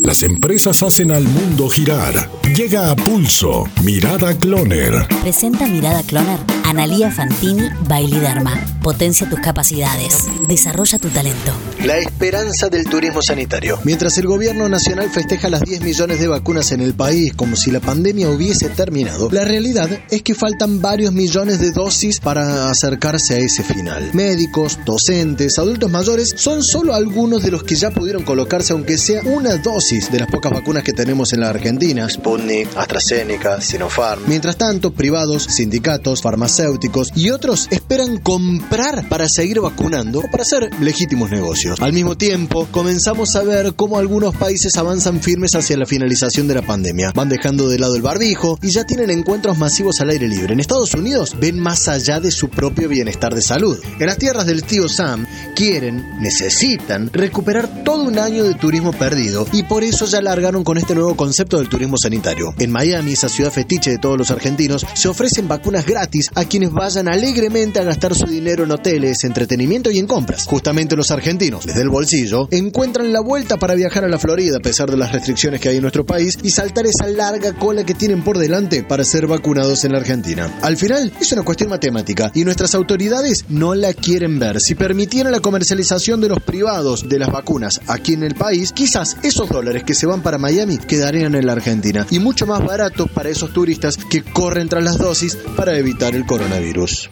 Las empresas hacen al mundo girar. Llega a pulso. Mirada Cloner. Presenta Mirada Cloner. Analía Fantini Bailiderma. Potencia tus capacidades. Desarrolla tu talento. La esperanza del turismo sanitario. Mientras el gobierno nacional festeja las 10 millones de vacunas en el país como si la pandemia hubiese terminado, la realidad es que faltan varios millones de dosis para acercarse a ese final. Médicos, docentes, adultos mayores son solo algunos de los que ya pudieron colocarse aunque sea una dosis de las pocas vacunas que tenemos en la Argentina. Sputnik, AstraZeneca, Sinopharm. Mientras tanto, privados, sindicatos, farmacéuticos y otros esperan comprar para seguir vacunando o para hacer legítimos negocios. Al mismo tiempo, comenzamos a ver cómo algunos países avanzan firmes hacia la finalización de la pandemia. Van dejando de lado el barbijo y ya tienen encuentros masivos al aire libre. En Estados Unidos ven más allá de su propio bienestar de salud. En las tierras del tío Sam quieren, necesitan recuperar todo un año de turismo perdido y por eso ya largaron con este nuevo concepto del turismo sanitario. En Miami, esa ciudad fetiche de todos los argentinos, se ofrecen vacunas gratis a quienes vayan alegremente a gastar su dinero en hoteles, entretenimiento y en compras. Justamente los argentinos, desde el bolsillo, encuentran la vuelta para viajar a la Florida a pesar de las restricciones que hay en nuestro país y saltar esa larga cola que tienen por delante para ser vacunados en la Argentina. Al final, es una cuestión matemática y nuestras autoridades no la quieren ver. Si permitieran la comercialización de los privados de las vacunas aquí en el país, quizás esos dólares que se van para Miami quedarían en la Argentina y mucho más baratos para esos turistas que corren tras las dosis para evitar el coronavirus.